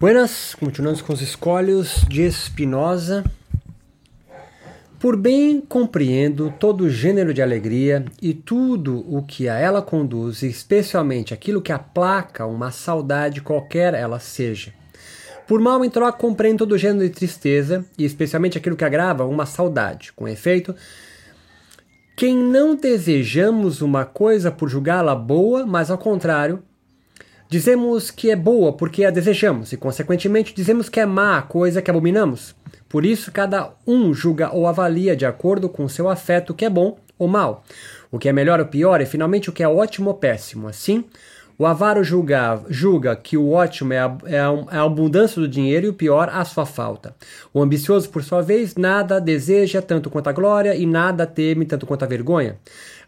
Buenas, continuamos com os escolhos de Spinoza. Por bem compreendo todo gênero de alegria e tudo o que a ela conduz, especialmente aquilo que aplaca uma saudade qualquer ela seja. Por mal em troca compreendo todo gênero de tristeza e especialmente aquilo que agrava uma saudade. Com efeito, quem não desejamos uma coisa por julgá-la boa, mas ao contrário, Dizemos que é boa porque a desejamos, e consequentemente dizemos que é má a coisa que abominamos. Por isso, cada um julga ou avalia de acordo com seu afeto o que é bom ou mal, o que é melhor ou pior, e finalmente o que é ótimo ou péssimo. Assim, o avaro julga, julga que o ótimo é a, é, a, é a, abundância do dinheiro e o pior a sua falta. O ambicioso, por sua vez, nada deseja tanto quanto a glória e nada teme tanto quanto a vergonha.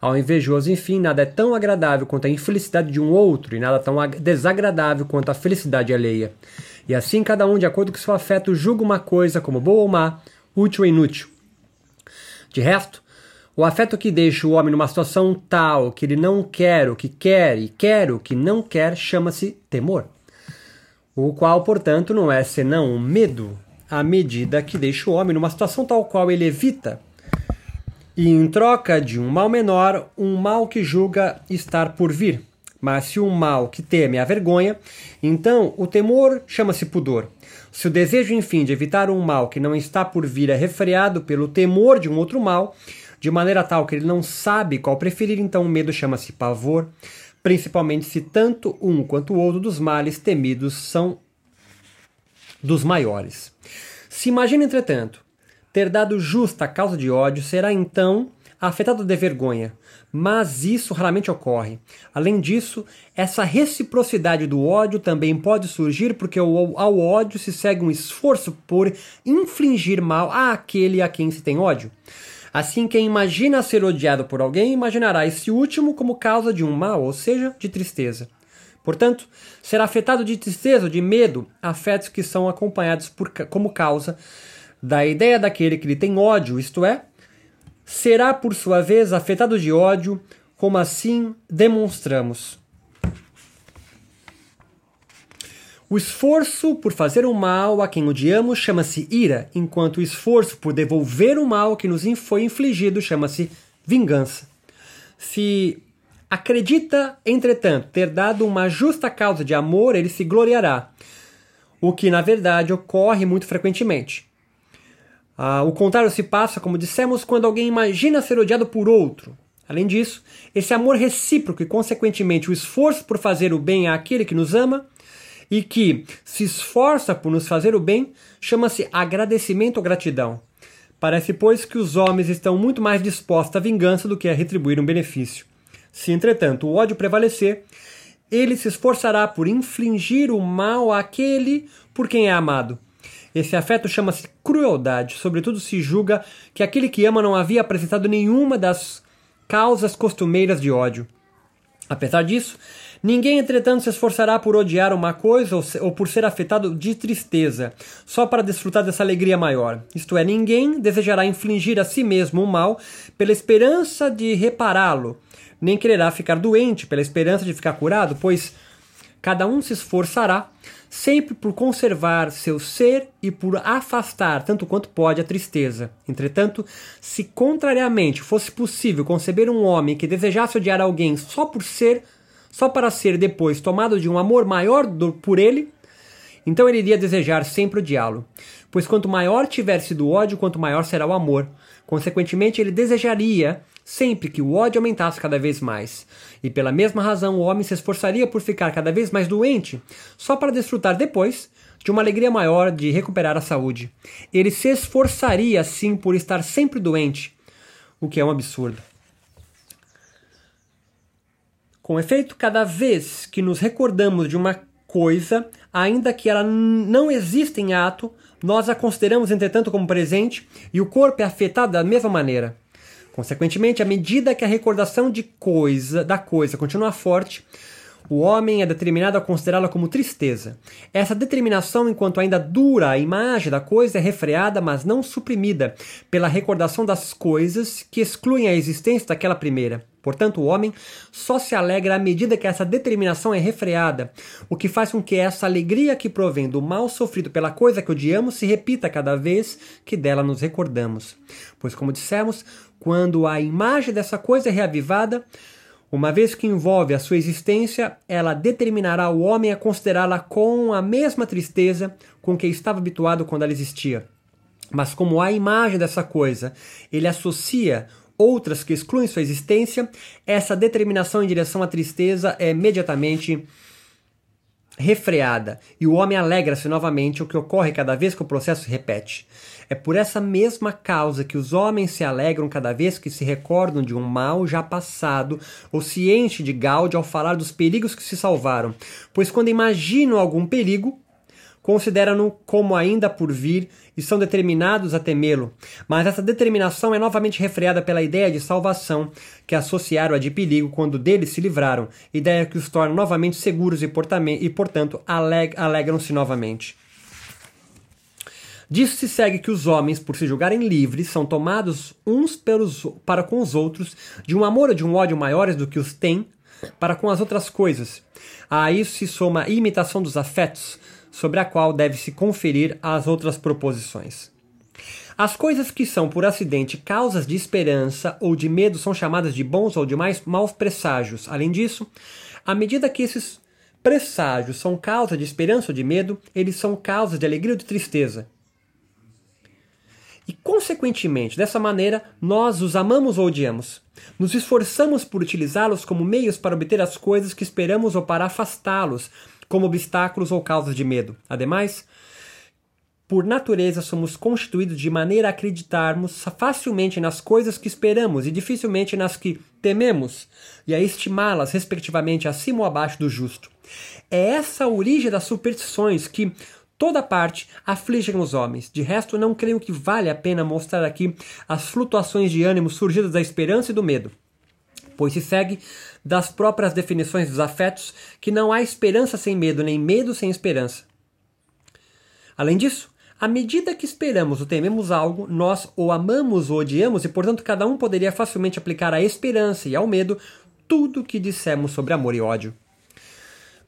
Ao invejoso, enfim, nada é tão agradável quanto a infelicidade de um outro e nada tão desagradável quanto a felicidade alheia. E assim cada um, de acordo com seu afeto, julga uma coisa como boa ou má, útil ou inútil. De resto, o afeto que deixa o homem numa situação tal que ele não quer o que quer e quer o que não quer chama-se temor. O qual, portanto, não é senão um medo, à medida que deixa o homem numa situação tal qual ele evita, e em troca de um mal menor, um mal que julga estar por vir. Mas se o mal que teme é a vergonha, então o temor chama-se pudor. Se o desejo, enfim, de evitar um mal que não está por vir é refreado pelo temor de um outro mal, de maneira tal que ele não sabe qual preferir, então o medo chama-se pavor, principalmente se tanto um quanto o outro dos males temidos são dos maiores. Se imagina, entretanto, ter dado justa causa de ódio, será então afetado de vergonha, mas isso raramente ocorre. Além disso, essa reciprocidade do ódio também pode surgir porque ao ódio se segue um esforço por infligir mal àquele a quem se tem ódio. Assim, quem imagina ser odiado por alguém imaginará esse último como causa de um mal, ou seja, de tristeza. Portanto, será afetado de tristeza ou de medo, afetos que são acompanhados por, como causa da ideia daquele que lhe tem ódio, isto é, será por sua vez afetado de ódio, como assim demonstramos. O esforço por fazer o mal a quem odiamos chama-se ira, enquanto o esforço por devolver o mal que nos foi infligido chama-se vingança. Se acredita, entretanto, ter dado uma justa causa de amor, ele se gloriará, o que na verdade ocorre muito frequentemente. Ah, o contrário se passa, como dissemos, quando alguém imagina ser odiado por outro. Além disso, esse amor recíproco e, consequentemente, o esforço por fazer o bem àquele que nos ama e que se esforça por nos fazer o bem, chama-se agradecimento ou gratidão. Parece, pois, que os homens estão muito mais dispostos à vingança do que a retribuir um benefício. Se, entretanto, o ódio prevalecer, ele se esforçará por infligir o mal àquele por quem é amado. Esse afeto chama-se crueldade, sobretudo se julga que aquele que ama não havia apresentado nenhuma das causas costumeiras de ódio. Apesar disso, Ninguém, entretanto, se esforçará por odiar uma coisa ou, por ser afetado de tristeza, só para desfrutar dessa alegria maior. Isto é, ninguém desejará infligir a si mesmo o mal pela esperança de repará-lo, nem quererá ficar doente pela esperança de ficar curado, pois cada um se esforçará sempre por conservar seu ser e por afastar tanto quanto pode a tristeza. Entretanto, se contrariamente fosse possível conceber um homem que desejasse odiar alguém só por ser só para ser depois tomado de um amor maior do, por ele, então ele iria desejar sempre odiá-lo. Pois quanto maior tiver sido o ódio, quanto maior será o amor. Consequentemente, ele desejaria sempre que o ódio aumentasse cada vez mais. E pela mesma razão, o homem se esforçaria por ficar cada vez mais doente, só para desfrutar depois de uma alegria maior de recuperar a saúde. Ele se esforçaria, sim, por estar sempre doente, o que é um absurdo. Com efeito, cada vez que nos recordamos de uma coisa, ainda que ela não exista em ato, nós a consideramos, entretanto, como presente e o corpo é afetado da mesma maneira. Consequentemente, à medida que a recordação de coisa, da coisa continua forte, o homem é determinado a considerá-la como tristeza. Essa determinação, enquanto ainda dura a imagem da coisa, é refreada, mas não suprimida, pela recordação das coisas que excluem a existência daquela primeira. Portanto, o homem só se alegra à medida que essa determinação é refreada, o que faz com que essa alegria que provém do mal sofrido pela coisa que odiamos se repita cada vez que dela nos recordamos. Pois, como dissemos, quando a imagem dessa coisa é reavivada, uma vez que envolve a sua existência, ela determinará o homem a considerá-la com a mesma tristeza com que estava habituado quando ela existia. Mas como a imagem dessa coisa ele associa outras que excluem sua existência, essa determinação em direção à tristeza é imediatamente refreada e o homem alegra-se novamente, o que ocorre cada vez que o processo se repete. É por essa mesma causa que os homens se alegram cada vez que se recordam de um mal já passado ou se enchem de gáudio ao falar dos perigos que se salvaram, pois quando imaginam algum perigo, consideram-no como ainda por vir e são determinados a temê-lo. Mas essa determinação é novamente refreada pela ideia de salvação, que associaram a de perigo quando dele se livraram, ideia que os torna novamente seguros e, e portanto, aleg alegram-se novamente. Disso se segue que os homens, por se julgarem livres, são tomados uns pelos, para com os outros de um amor ou de um ódio maiores do que os têm para com as outras coisas. A isso se soma a imitação dos afetos, sobre a qual deve-se conferir as outras proposições. As coisas que são por acidente causas de esperança ou de medo são chamadas de bons ou de mais maus presságios. Além disso, à medida que esses presságios são causa de esperança ou de medo, eles são causas de alegria ou de tristeza. E, consequentemente, dessa maneira, nós os amamos ou odiamos. Nos esforçamos por utilizá-los como meios para obter as coisas que esperamos ou para afastá-los, como obstáculos ou causas de medo. Ademais, por natureza somos constituídos de maneira a acreditarmos facilmente nas coisas que esperamos e dificilmente nas que tememos, e a estimá-las respectivamente acima ou abaixo do justo. É essa a origem das superstições que toda parte afligem os homens. De resto, não creio que vale a pena mostrar aqui as flutuações de ânimo surgidas da esperança e do medo pois se segue das próprias definições dos afetos que não há esperança sem medo, nem medo sem esperança. Além disso, à medida que esperamos ou tememos algo, nós ou amamos ou odiamos, e portanto cada um poderia facilmente aplicar à esperança e ao medo tudo o que dissemos sobre amor e ódio.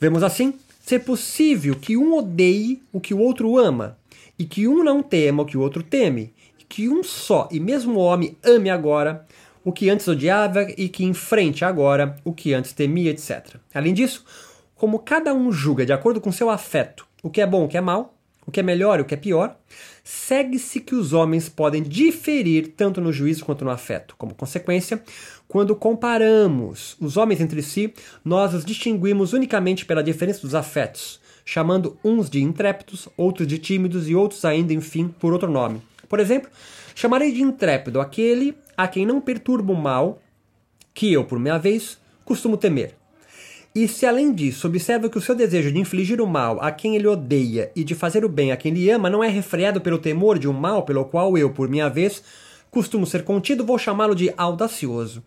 Vemos assim ser possível que um odeie o que o outro ama, e que um não tema o que o outro teme, e que um só e mesmo homem ame agora o que antes odiava e que enfrente agora o que antes temia, etc. Além disso, como cada um julga de acordo com seu afeto o que é bom, o que é mal, o que é melhor e o que é pior, segue-se que os homens podem diferir tanto no juízo quanto no afeto. Como consequência, quando comparamos os homens entre si, nós os distinguimos unicamente pela diferença dos afetos, chamando uns de intrépidos, outros de tímidos e outros ainda, enfim, por outro nome. Por exemplo, chamarei de intrépido aquele a quem não perturba o mal, que eu, por minha vez, costumo temer. E se além disso observa que o seu desejo de infligir o mal a quem ele odeia e de fazer o bem a quem ele ama não é refreado pelo temor de um mal pelo qual eu, por minha vez, costumo ser contido, vou chamá-lo de audacioso.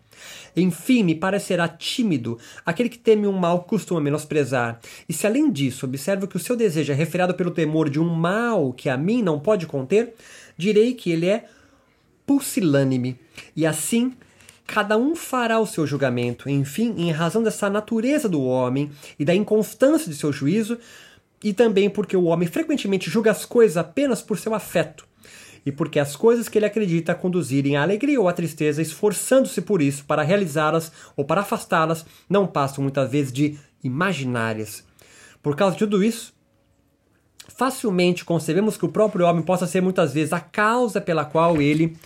Enfim, me parecerá tímido aquele que teme um mal costuma menosprezar. E se além disso observo que o seu desejo é refreado pelo temor de um mal que a mim não pode conter, direi que ele é pusilânime. E assim, cada um fará o seu julgamento. Enfim, em razão dessa natureza do homem e da inconstância de seu juízo, e também porque o homem frequentemente julga as coisas apenas por seu afeto, e porque as coisas que ele acredita conduzirem à alegria ou à tristeza, esforçando-se por isso para realizá-las ou para afastá-las, não passam muitas vezes de imaginárias. Por causa de tudo isso, facilmente concebemos que o próprio homem possa ser muitas vezes a causa pela qual ele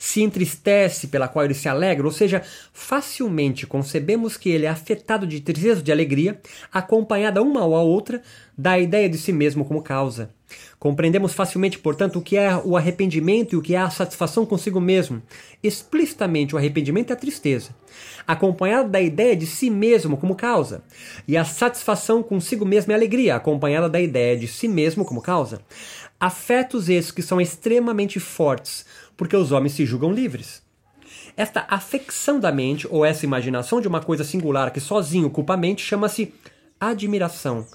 se entristece, pela qual ele se alegra, ou seja, facilmente concebemos que ele é afetado de tristeza ou de alegria, acompanhada uma ou a outra da ideia de si mesmo como causa. Compreendemos facilmente, portanto, o que é o arrependimento e o que é a satisfação consigo mesmo. Explicitamente, o arrependimento é a tristeza, acompanhada da ideia de si mesmo como causa, e a satisfação consigo mesmo é a alegria, acompanhada da ideia de si mesmo como causa. Afetos esses que são extremamente fortes, porque os homens se julgam livres. Esta afecção da mente, ou essa imaginação de uma coisa singular que sozinho culpa a mente, chama-se admiração.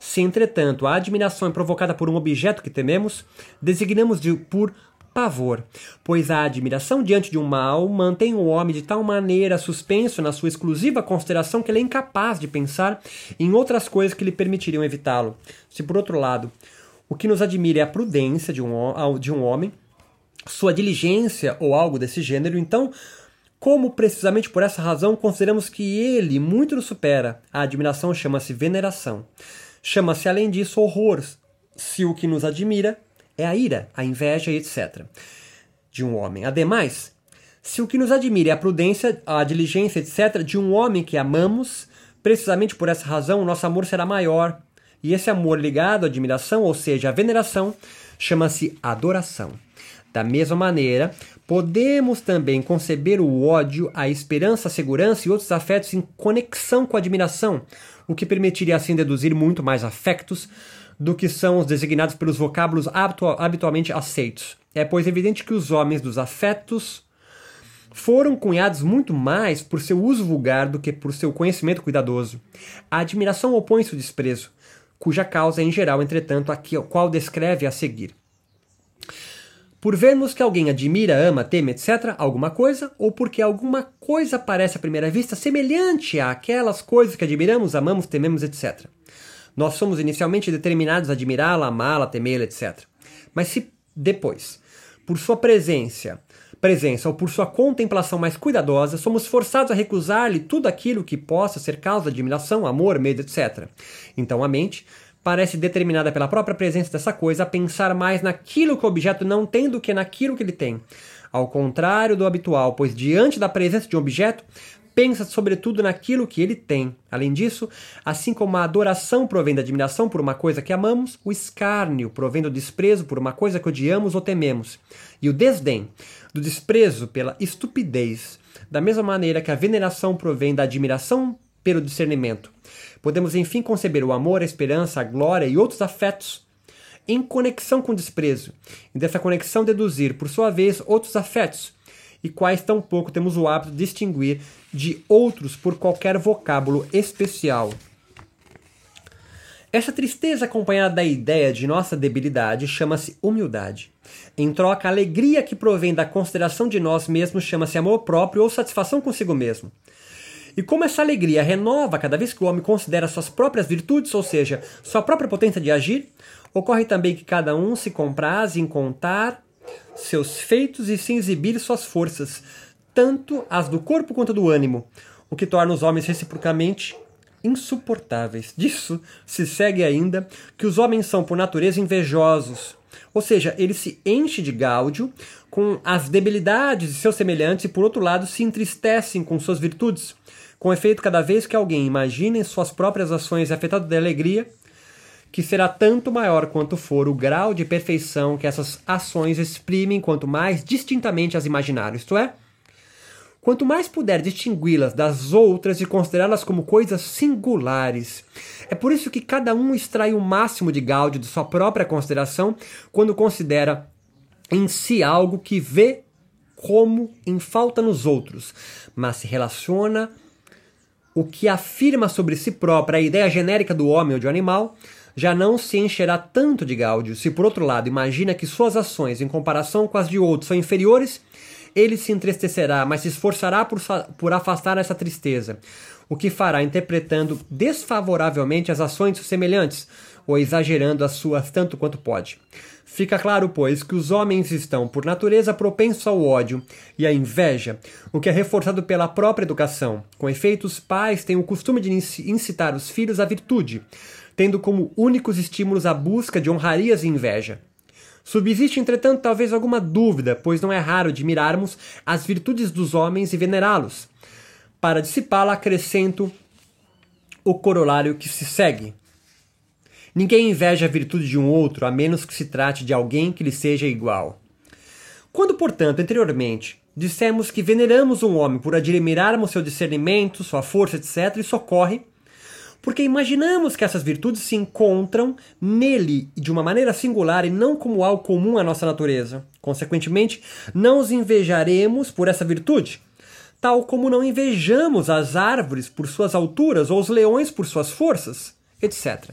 Se, entretanto, a admiração é provocada por um objeto que tememos, designamos de por pavor, pois a admiração diante de um mal mantém o homem de tal maneira suspenso na sua exclusiva consideração que ele é incapaz de pensar em outras coisas que lhe permitiriam evitá-lo. Se, por outro lado, o que nos admira é a prudência de um, de um homem, sua diligência ou algo desse gênero, então, como precisamente por essa razão consideramos que ele muito nos supera, a admiração chama-se veneração. Chama-se, além disso, horror, se o que nos admira é a ira, a inveja etc. de um homem. Ademais, se o que nos admira é a prudência, a diligência, etc., de um homem que amamos, precisamente por essa razão, o nosso amor será maior. E esse amor ligado à admiração, ou seja, à veneração, chama-se adoração. Da mesma maneira, podemos também conceber o ódio, a esperança, a segurança e outros afetos em conexão com a admiração, o que permitiria assim deduzir muito mais afectos do que são os designados pelos vocábulos habitualmente aceitos. É, pois, evidente que os homens dos afetos foram cunhados muito mais por seu uso vulgar do que por seu conhecimento cuidadoso. A admiração opõe-se ao desprezo, cuja causa é, em geral, entretanto, a qual descreve a seguir. Por vermos que alguém admira, ama, teme, etc., alguma coisa, ou porque alguma coisa parece à primeira vista semelhante àquelas coisas que admiramos, amamos, tememos, etc. Nós somos inicialmente determinados a admirá-la, amá-la, temê-la, etc. Mas se depois, por sua presença, presença ou por sua contemplação mais cuidadosa, somos forçados a recusar-lhe tudo aquilo que possa ser causa de admiração, amor, medo, etc. Então a mente parece determinada pela própria presença dessa coisa a pensar mais naquilo que o objeto não tem do que naquilo que ele tem. Ao contrário do habitual, pois diante da presença de um objeto, pensa sobretudo naquilo que ele tem. Além disso, assim como a adoração provém da admiração por uma coisa que amamos, o escárnio provém do desprezo por uma coisa que odiamos ou tememos, e o desdém do desprezo pela estupidez, da mesma maneira que a veneração provém da admiração pelo discernimento. Podemos enfim conceber o amor, a esperança, a glória e outros afetos em conexão com o desprezo, e dessa conexão deduzir, por sua vez, outros afetos, e quais tampouco temos o hábito de distinguir de outros por qualquer vocábulo especial. Essa tristeza acompanhada da ideia de nossa debilidade chama-se humildade. Em troca, a alegria que provém da consideração de nós mesmos chama-se amor próprio ou satisfação consigo mesmo. E como essa alegria renova cada vez que o homem considera suas próprias virtudes, ou seja, sua própria potência de agir, ocorre também que cada um se compraz em contar seus feitos e se exibir suas forças, tanto as do corpo quanto do ânimo, o que torna os homens reciprocamente insuportáveis. Disso se segue ainda que os homens são por natureza invejosos, ou seja, eles se enchem de gáudio com as debilidades de seus semelhantes e, por outro lado, se entristecem com suas virtudes. Com efeito, cada vez que alguém imagina em suas próprias ações afetado de alegria, que será tanto maior quanto for o grau de perfeição que essas ações exprimem, quanto mais distintamente as imaginar, isto é, quanto mais puder distingui-las das outras e considerá-las como coisas singulares. É por isso que cada um extrai o máximo de gáudio de sua própria consideração quando considera em si algo que vê como em falta nos outros, mas se relaciona o que afirma sobre si própria a ideia genérica do homem ou de um animal já não se encherá tanto de gáudio. Se, por outro lado, imagina que suas ações, em comparação com as de outros, são inferiores, ele se entristecerá, mas se esforçará por, por afastar essa tristeza, o que fará interpretando desfavoravelmente as ações semelhantes, ou exagerando as suas tanto quanto pode. Fica claro, pois, que os homens estão, por natureza, propensos ao ódio e à inveja, o que é reforçado pela própria educação. Com efeito, os pais têm o costume de incitar os filhos à virtude, tendo como únicos estímulos a busca de honrarias e inveja. Subsiste, entretanto, talvez alguma dúvida, pois não é raro admirarmos as virtudes dos homens e venerá-los. Para dissipá-la, acrescento o corolário que se segue. Ninguém inveja a virtude de um outro, a menos que se trate de alguém que lhe seja igual. Quando, portanto, anteriormente, dissemos que veneramos um homem por admirarmos seu discernimento, sua força, etc., isso ocorre porque imaginamos que essas virtudes se encontram nele de uma maneira singular e não como algo comum à nossa natureza. Consequentemente, não os invejaremos por essa virtude, tal como não invejamos as árvores por suas alturas ou os leões por suas forças, etc.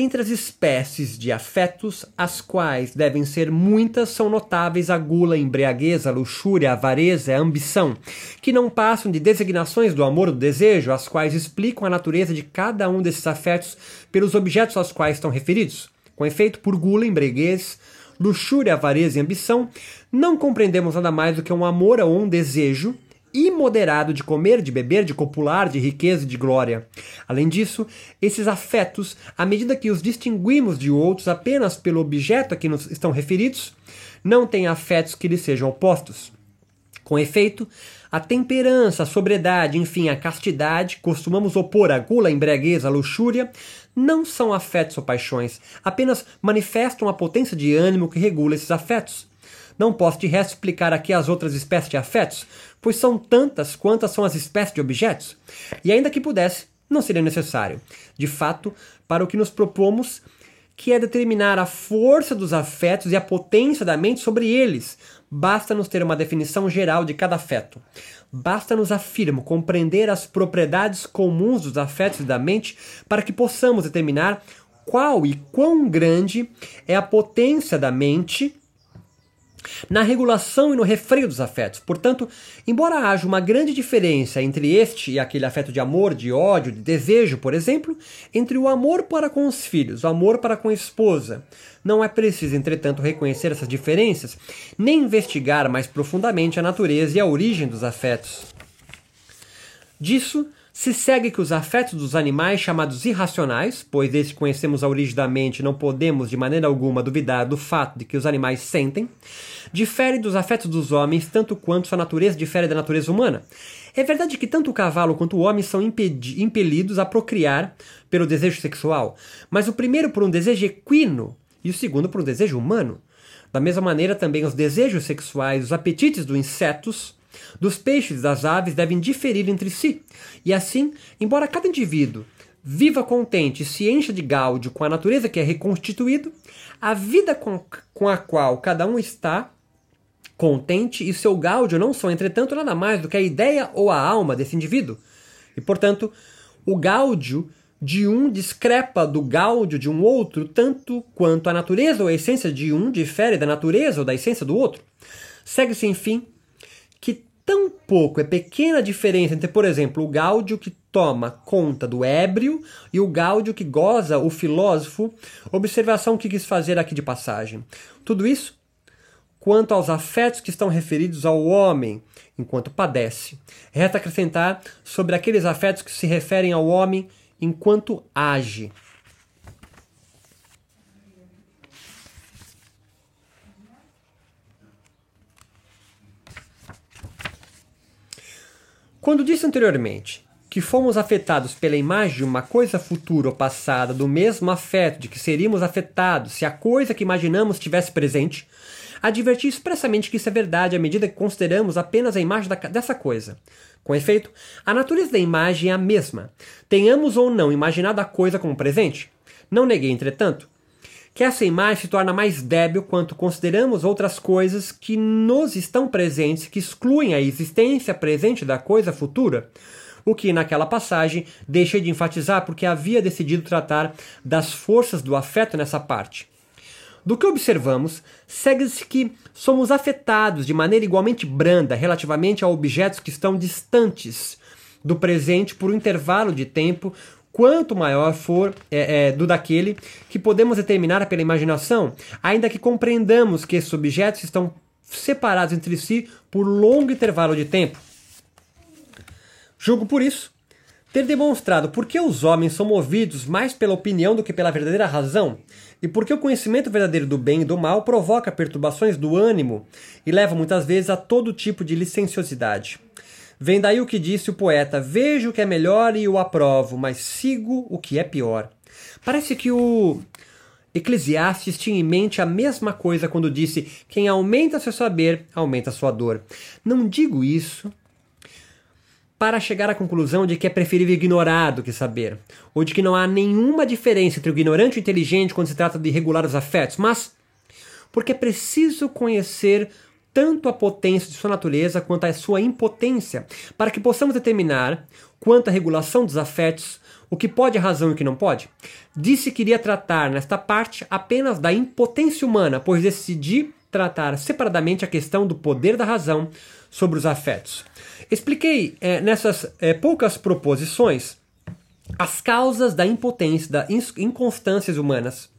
Entre as espécies de afetos, as quais devem ser muitas, são notáveis a gula, a embriaguez, a luxúria, a avareza, a ambição, que não passam de designações do amor ou do desejo, as quais explicam a natureza de cada um desses afetos pelos objetos aos quais estão referidos. Com efeito, por gula, embriaguez, luxúria, avareza e ambição, não compreendemos nada mais do que um amor ou um desejo imoderado de comer, de beber, de copular, de riqueza e de glória. Além disso, esses afetos, à medida que os distinguimos de outros apenas pelo objeto a que nos estão referidos, não têm afetos que lhes sejam opostos. Com efeito, a temperança, a sobriedade, enfim, a castidade, costumamos opor a gula, a embriaguez, a luxúria, não são afetos ou paixões, apenas manifestam a potência de ânimo que regula esses afetos. Não posso de resto explicar aqui as outras espécies de afetos, pois são tantas quantas são as espécies de objetos. E ainda que pudesse, não seria necessário. De fato, para o que nos propomos, que é determinar a força dos afetos e a potência da mente sobre eles, basta-nos ter uma definição geral de cada afeto. Basta-nos, afirmo, compreender as propriedades comuns dos afetos e da mente para que possamos determinar qual e quão grande é a potência da mente na regulação e no refreio dos afetos. Portanto, embora haja uma grande diferença entre este e aquele afeto de amor, de ódio, de desejo, por exemplo, entre o amor para com os filhos, o amor para com a esposa, não é preciso, entretanto, reconhecer essas diferenças, nem investigar mais profundamente a natureza e a origem dos afetos. Disso, se segue que os afetos dos animais chamados irracionais, pois que conhecemos a origem da mente não podemos de maneira alguma duvidar do fato de que os animais sentem, diferem dos afetos dos homens tanto quanto sua natureza difere da natureza humana. É verdade que tanto o cavalo quanto o homem são impelidos a procriar pelo desejo sexual, mas o primeiro por um desejo equino e o segundo por um desejo humano. Da mesma maneira, também os desejos sexuais, os apetites dos insetos dos peixes das aves devem diferir entre si. E assim, embora cada indivíduo viva contente e se encha de gáudio com a natureza que é reconstituído, a vida com, com a qual cada um está contente e seu gáudio não são, entretanto, nada mais do que a ideia ou a alma desse indivíduo. E, portanto, o gáudio de um discrepa do gáudio de um outro, tanto quanto a natureza ou a essência de um difere da natureza ou da essência do outro. Segue-se, enfim, tão pouco é pequena a diferença entre, por exemplo, o gáudio que toma conta do ébrio e o gáudio que goza o filósofo, observação que quis fazer aqui de passagem. Tudo isso quanto aos afetos que estão referidos ao homem enquanto padece. Resta acrescentar sobre aqueles afetos que se referem ao homem enquanto age. Quando disse anteriormente que fomos afetados pela imagem de uma coisa futura ou passada do mesmo afeto de que seríamos afetados se a coisa que imaginamos estivesse presente, adverti expressamente que isso é verdade à medida que consideramos apenas a imagem da, dessa coisa. Com efeito, a natureza da imagem é a mesma, tenhamos ou não imaginado a coisa como presente. Não neguei, entretanto, que essa imagem se torna mais débil quanto consideramos outras coisas que nos estão presentes, que excluem a existência presente da coisa futura, o que naquela passagem deixei de enfatizar porque havia decidido tratar das forças do afeto nessa parte. Do que observamos, segue-se que somos afetados de maneira igualmente branda relativamente a objetos que estão distantes do presente por um intervalo de tempo quanto maior for é, é, do daquele que podemos determinar pela imaginação, ainda que compreendamos que esses objetos estão separados entre si por longo intervalo de tempo. Julgo por isso ter demonstrado por que os homens são movidos mais pela opinião do que pela verdadeira razão, e por que o conhecimento verdadeiro do bem e do mal provoca perturbações do ânimo e leva muitas vezes a todo tipo de licenciosidade. Vem daí o que disse o poeta: Vejo o que é melhor e o aprovo, mas sigo o que é pior. Parece que o Eclesiastes tinha em mente a mesma coisa quando disse: Quem aumenta seu saber, aumenta sua dor. Não digo isso para chegar à conclusão de que é preferível ignorar do que saber, ou de que não há nenhuma diferença entre o ignorante e o inteligente quando se trata de regular os afetos, mas porque é preciso conhecer tanto a potência de sua natureza quanto a sua impotência, para que possamos determinar quanto à regulação dos afetos, o que pode a razão e o que não pode? Disse que iria tratar nesta parte apenas da impotência humana, pois decidi tratar separadamente a questão do poder da razão sobre os afetos. Expliquei é, nessas é, poucas proposições as causas da impotência, das inconstâncias humanas.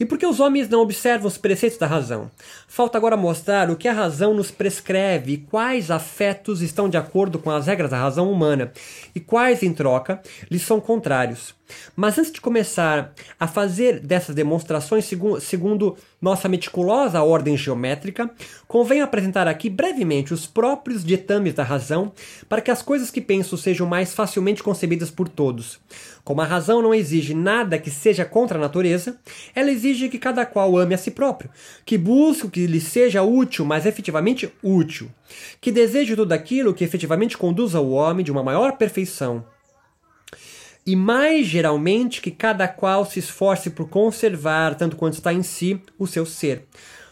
E por que os homens não observam os preceitos da razão? Falta agora mostrar o que a razão nos prescreve e quais afetos estão de acordo com as regras da razão humana e quais, em troca, lhes são contrários. Mas antes de começar a fazer dessas demonstrações segundo nossa meticulosa ordem geométrica, convém apresentar aqui brevemente os próprios ditames da razão para que as coisas que penso sejam mais facilmente concebidas por todos. Como a razão não exige nada que seja contra a natureza, ela exige que cada qual ame a si próprio, que busque o que lhe seja útil, mas efetivamente útil, que deseje tudo aquilo que efetivamente conduza o homem de uma maior perfeição e mais geralmente que cada qual se esforce por conservar, tanto quanto está em si, o seu ser.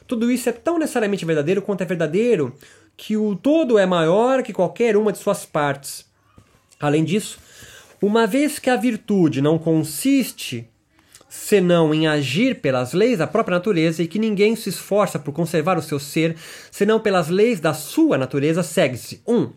Tudo isso é tão necessariamente verdadeiro quanto é verdadeiro que o todo é maior que qualquer uma de suas partes. Além disso, uma vez que a virtude não consiste senão em agir pelas leis da própria natureza e que ninguém se esforça por conservar o seu ser senão pelas leis da sua natureza, segue-se 1. Um,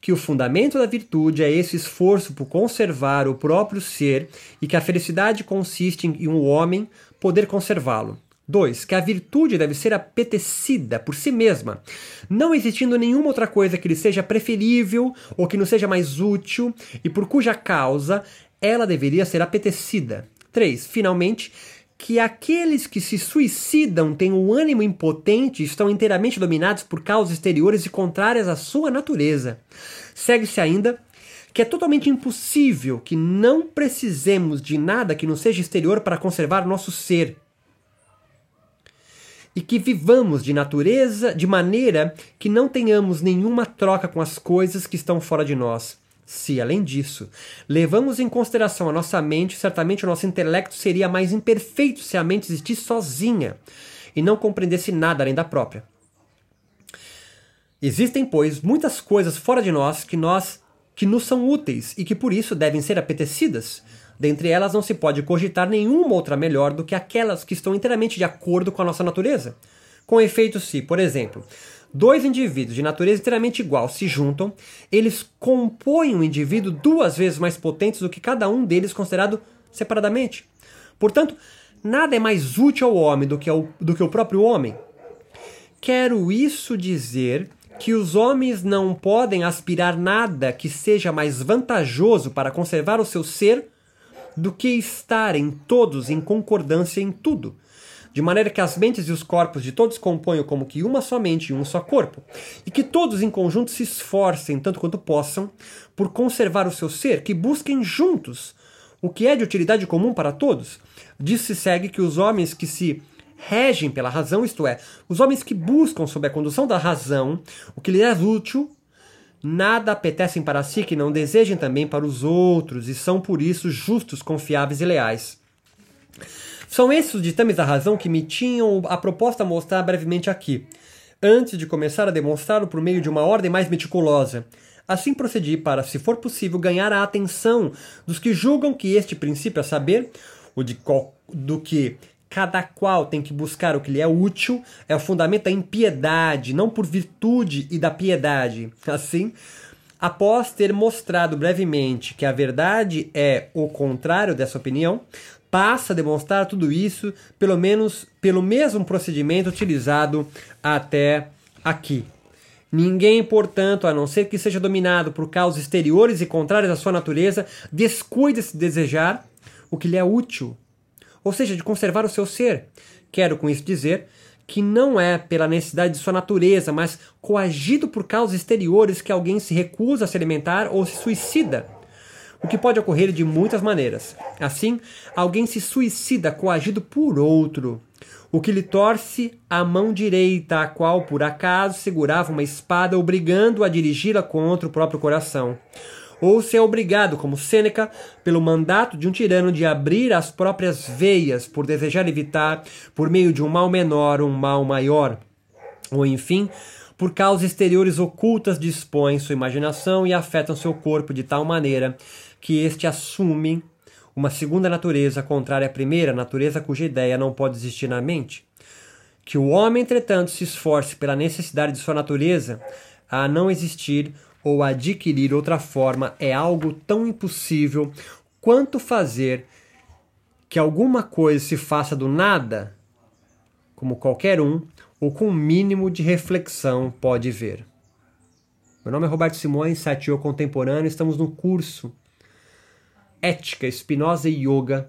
que o fundamento da virtude é esse esforço por conservar o próprio ser e que a felicidade consiste em um homem poder conservá-lo. 2. Que a virtude deve ser apetecida por si mesma, não existindo nenhuma outra coisa que lhe seja preferível ou que não seja mais útil e por cuja causa ela deveria ser apetecida. 3. Finalmente, que aqueles que se suicidam têm um ânimo impotente e estão inteiramente dominados por causas exteriores e contrárias à sua natureza. Segue-se ainda que é totalmente impossível que não precisemos de nada que não seja exterior para conservar nosso ser. E que vivamos de natureza de maneira que não tenhamos nenhuma troca com as coisas que estão fora de nós. Se, além disso, levamos em consideração a nossa mente, certamente o nosso intelecto seria mais imperfeito se a mente existisse sozinha e não compreendesse nada além da própria. Existem, pois, muitas coisas fora de nós que nós que nos são úteis e que por isso devem ser apetecidas. Dentre elas não se pode cogitar nenhuma outra melhor do que aquelas que estão inteiramente de acordo com a nossa natureza. Com efeito, se, por exemplo, dois indivíduos de natureza inteiramente igual se juntam, eles compõem um indivíduo duas vezes mais potente do que cada um deles considerado separadamente. Portanto, nada é mais útil ao homem do que, ao, do que o próprio homem. Quero isso dizer que os homens não podem aspirar nada que seja mais vantajoso para conservar o seu ser do que estarem todos em concordância em tudo de maneira que as mentes e os corpos de todos componham como que uma só mente e um só corpo, e que todos em conjunto se esforcem tanto quanto possam por conservar o seu ser, que busquem juntos o que é de utilidade comum para todos. Disso se segue que os homens que se regem pela razão, isto é, os homens que buscam sob a condução da razão o que lhes é útil, nada apetecem para si que não desejem também para os outros e são por isso justos, confiáveis e leais. São esses os ditames da razão que me tinham a proposta mostrar brevemente aqui, antes de começar a demonstrá-lo por meio de uma ordem mais meticulosa. Assim procedi para, se for possível, ganhar a atenção dos que julgam que este princípio, a saber, o de qual, do que cada qual tem que buscar o que lhe é útil, é o fundamento da impiedade, não por virtude e da piedade. Assim, após ter mostrado brevemente que a verdade é o contrário dessa opinião, passa a demonstrar tudo isso, pelo menos pelo mesmo procedimento utilizado até aqui. Ninguém, portanto, a não ser que seja dominado por causas exteriores e contrárias à sua natureza, descuide-se de desejar o que lhe é útil, ou seja, de conservar o seu ser. Quero com isso dizer que não é pela necessidade de sua natureza, mas coagido por causas exteriores que alguém se recusa a se alimentar ou se suicida o que pode ocorrer de muitas maneiras. Assim, alguém se suicida coagido por outro, o que lhe torce a mão direita, a qual por acaso segurava uma espada, obrigando-o a dirigi-la contra o próprio coração. Ou se é obrigado, como Sêneca, pelo mandato de um tirano de abrir as próprias veias por desejar evitar, por meio de um mal menor, um mal maior. ou enfim, por causas exteriores ocultas dispõem sua imaginação e afetam seu corpo de tal maneira que este assume uma segunda natureza contrária à primeira, natureza cuja ideia não pode existir na mente. Que o homem, entretanto, se esforce pela necessidade de sua natureza a não existir ou adquirir outra forma é algo tão impossível quanto fazer que alguma coisa se faça do nada, como qualquer um, ou com o um mínimo de reflexão pode ver. Meu nome é Roberto Simões, Satio Contemporâneo, estamos no curso Ética, Espinosa e Yoga.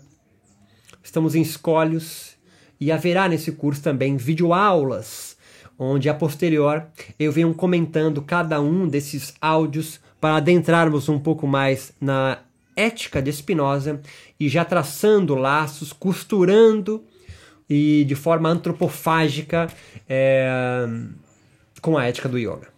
Estamos em Escolhos e haverá nesse curso também videoaulas, onde a posterior eu venho comentando cada um desses áudios para adentrarmos um pouco mais na ética de Spinoza e já traçando laços, costurando e de forma antropofágica é, com a ética do yoga.